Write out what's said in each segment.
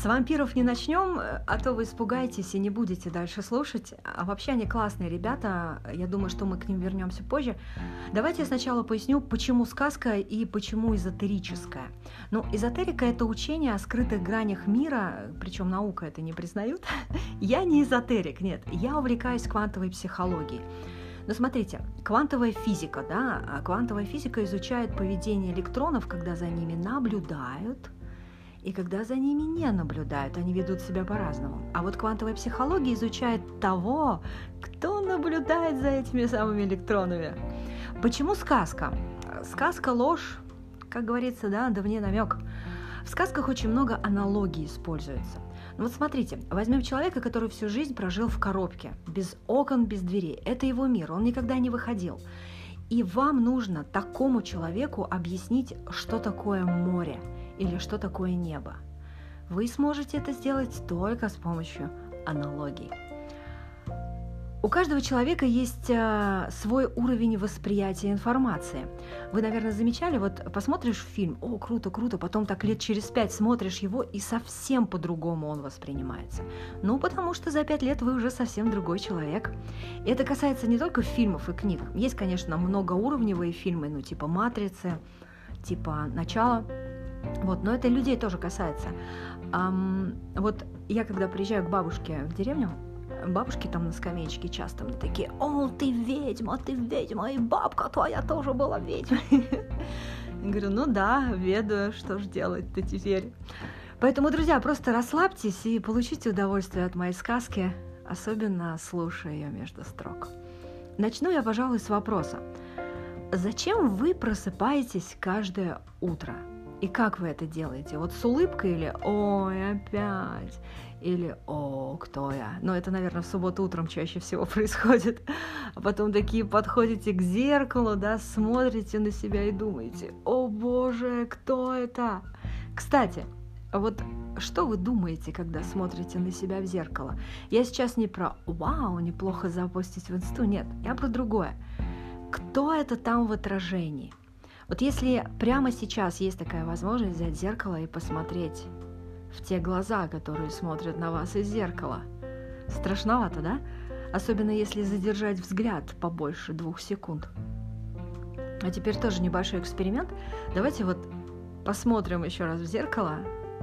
С вампиров не начнем, а то вы испугаетесь и не будете дальше слушать. А вообще они классные ребята, я думаю, что мы к ним вернемся позже. Давайте я сначала поясню, почему сказка и почему эзотерическая. Ну, эзотерика – это учение о скрытых гранях мира, причем наука это не признают. Я не эзотерик, нет, я увлекаюсь квантовой психологией. Но смотрите, квантовая физика, да, а квантовая физика изучает поведение электронов, когда за ними наблюдают, и когда за ними не наблюдают, они ведут себя по-разному. А вот квантовая психология изучает того, кто наблюдает за этими самыми электронами. Почему сказка? Сказка ложь, как говорится, да, да вне намек. В сказках очень много аналогий используется. Ну вот смотрите, возьмем человека, который всю жизнь прожил в коробке, без окон, без дверей. Это его мир, он никогда не выходил. И вам нужно такому человеку объяснить, что такое море или что такое небо. Вы сможете это сделать только с помощью аналогий. У каждого человека есть э, свой уровень восприятия информации. Вы, наверное, замечали, вот посмотришь фильм, о, круто, круто, потом так лет через пять смотришь его, и совсем по-другому он воспринимается. Ну, потому что за пять лет вы уже совсем другой человек. И это касается не только фильмов и книг. Есть, конечно, многоуровневые фильмы, ну, типа «Матрицы», типа «Начало», вот, но это людей тоже касается. Um, вот я когда приезжаю к бабушке в деревню, бабушки там на скамеечке часто мне такие, о, ты ведьма, ты ведьма, и бабка твоя тоже была ведьма. Я говорю, ну да, ведаю, что ж делать-то теперь. Поэтому, друзья, просто расслабьтесь и получите удовольствие от моей сказки, особенно слушая ее между строк. Начну я, пожалуй, с вопроса. Зачем вы просыпаетесь каждое утро? И как вы это делаете? Вот с улыбкой или «Ой, опять?» или «О, кто я?». Но это, наверное, в субботу утром чаще всего происходит. А потом такие подходите к зеркалу, да, смотрите на себя и думаете «О, Боже, кто это?». Кстати, вот что вы думаете, когда смотрите на себя в зеркало? Я сейчас не про «Вау, неплохо запустить в инсту», нет, я про другое. Кто это там в отражении? Вот если прямо сейчас есть такая возможность взять зеркало и посмотреть в те глаза, которые смотрят на вас из зеркала. Страшновато, да? Особенно если задержать взгляд побольше двух секунд. А теперь тоже небольшой эксперимент. Давайте вот посмотрим еще раз в зеркало,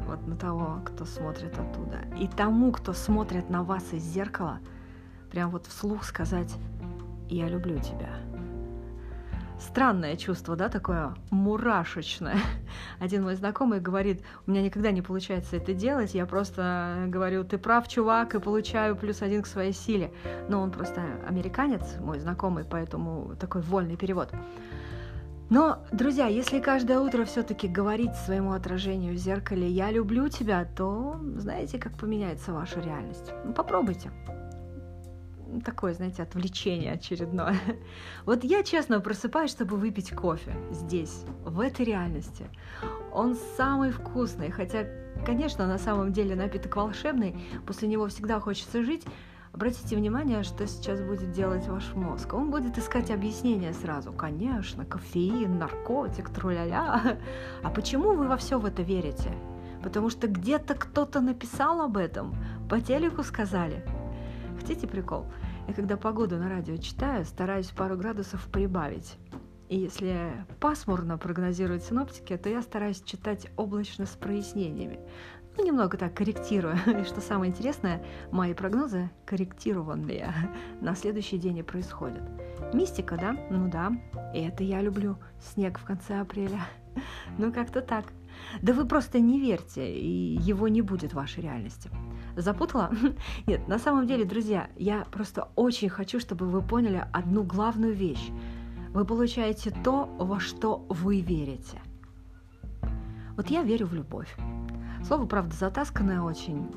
вот на того, кто смотрит оттуда. И тому, кто смотрит на вас из зеркала, прям вот вслух сказать «Я люблю тебя» странное чувство, да, такое мурашечное. Один мой знакомый говорит, у меня никогда не получается это делать, я просто говорю, ты прав, чувак, и получаю плюс один к своей силе. Но он просто американец, мой знакомый, поэтому такой вольный перевод. Но, друзья, если каждое утро все-таки говорить своему отражению в зеркале «я люблю тебя», то знаете, как поменяется ваша реальность? Ну, попробуйте такое, знаете, отвлечение очередное. Вот я, честно, просыпаюсь, чтобы выпить кофе здесь, в этой реальности. Он самый вкусный, хотя, конечно, на самом деле напиток волшебный, после него всегда хочется жить. Обратите внимание, что сейчас будет делать ваш мозг. Он будет искать объяснение сразу. Конечно, кофеин, наркотик, труля-ля. А почему вы во все в это верите? Потому что где-то кто-то написал об этом, по телеку сказали – Хотите прикол? Я когда погоду на радио читаю, стараюсь пару градусов прибавить. И если пасмурно прогнозируют синоптики, то я стараюсь читать облачно с прояснениями. Ну, немного так корректирую. И что самое интересное, мои прогнозы корректированные на следующий день и происходят. Мистика, да? Ну да. И это я люблю. Снег в конце апреля. Ну, как-то так. Да вы просто не верьте, и его не будет в вашей реальности. Запутала? Нет, на самом деле, друзья, я просто очень хочу, чтобы вы поняли одну главную вещь. Вы получаете то, во что вы верите. Вот я верю в любовь. Слово, правда, затасканное очень,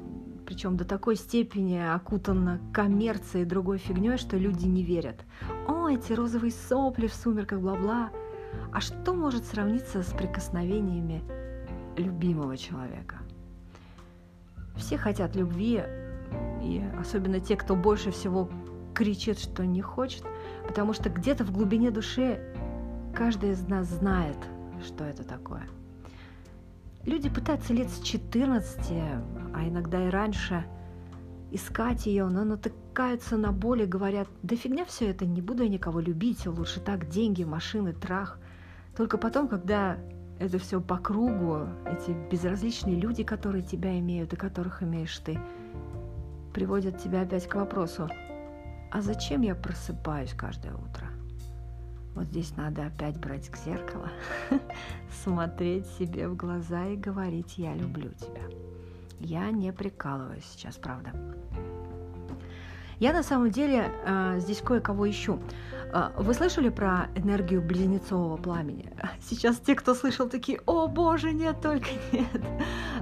причем до такой степени окутано коммерцией и другой фигней, что люди не верят. О, эти розовые сопли в сумерках, бла-бла. А что может сравниться с прикосновениями любимого человека? Все хотят любви, и особенно те, кто больше всего кричит, что не хочет, потому что где-то в глубине души каждый из нас знает, что это такое. люди пытаются лет с 14, а иногда и раньше, искать ее, но натыкаются на боль и говорят, да фигня все это, не буду я никого любить, лучше так, деньги, машины, трах. Только потом, когда это все по кругу, эти безразличные люди, которые тебя имеют и которых имеешь ты, приводят тебя опять к вопросу, а зачем я просыпаюсь каждое утро? Вот здесь надо опять брать к зеркалу, смотреть себе в глаза и говорить «я люблю тебя». Я не прикалываюсь сейчас, правда. Я на самом деле э, здесь кое-кого ищу. Э, вы слышали про энергию близнецового пламени? Сейчас те, кто слышал, такие, о боже, нет, только нет.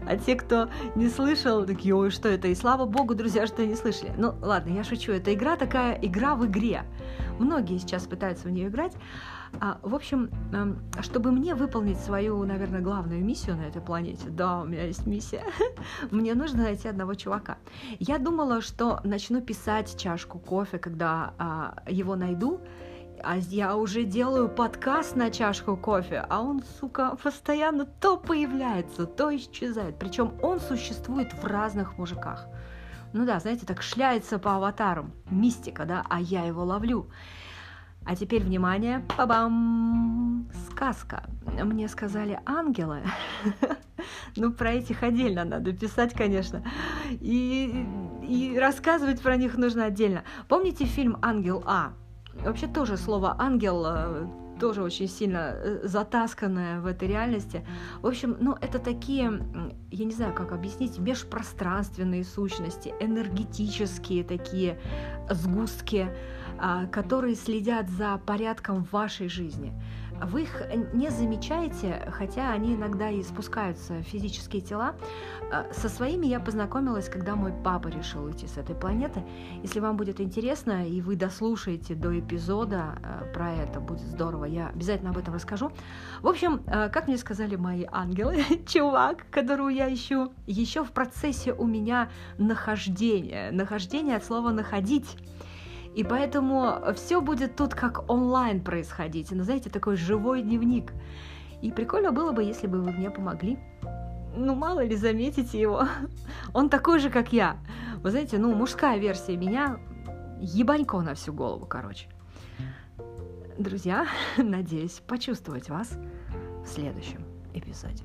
А те, кто не слышал, такие, ой, что это? И слава богу, друзья, что не слышали. Ну, ладно, я шучу. Это игра такая, игра в игре. Многие сейчас пытаются в нее играть. А, в общем, эм, чтобы мне выполнить свою, наверное, главную миссию на этой планете, да, у меня есть миссия, мне нужно найти одного чувака. Я думала, что начну писать чашку кофе, когда а, его найду, а я уже делаю подкаст на чашку кофе, а он, сука, постоянно то появляется, то исчезает. Причем он существует в разных мужиках. Ну да, знаете, так шляется по аватарам. Мистика, да, а я его ловлю. А теперь, внимание, бабам, сказка. Мне сказали ангелы. ну, про этих отдельно надо писать, конечно. И, и рассказывать про них нужно отдельно. Помните фильм «Ангел А»? Вообще тоже слово «ангел» э, тоже очень сильно э, затасканная в этой реальности. В общем, ну, это такие, я не знаю, как объяснить, межпространственные сущности, энергетические такие сгустки, а, которые следят за порядком в вашей жизни. Вы их не замечаете, хотя они иногда и спускаются в физические тела. А, со своими я познакомилась, когда мой папа решил уйти с этой планеты. Если вам будет интересно, и вы дослушаете до эпизода а, про это, будет здорово, я обязательно об этом расскажу. В общем, как мне сказали мои ангелы, чувак, которого я ищу, еще в процессе у меня нахождения. Нахождение от слова «находить». И поэтому все будет тут как онлайн происходить. Ну, знаете, такой живой дневник. И прикольно было бы, если бы вы мне помогли. Ну, мало ли, заметите его. Он такой же, как я. Вы знаете, ну, мужская версия меня ебанько на всю голову, короче. Друзья, надеюсь почувствовать вас в следующем эпизоде.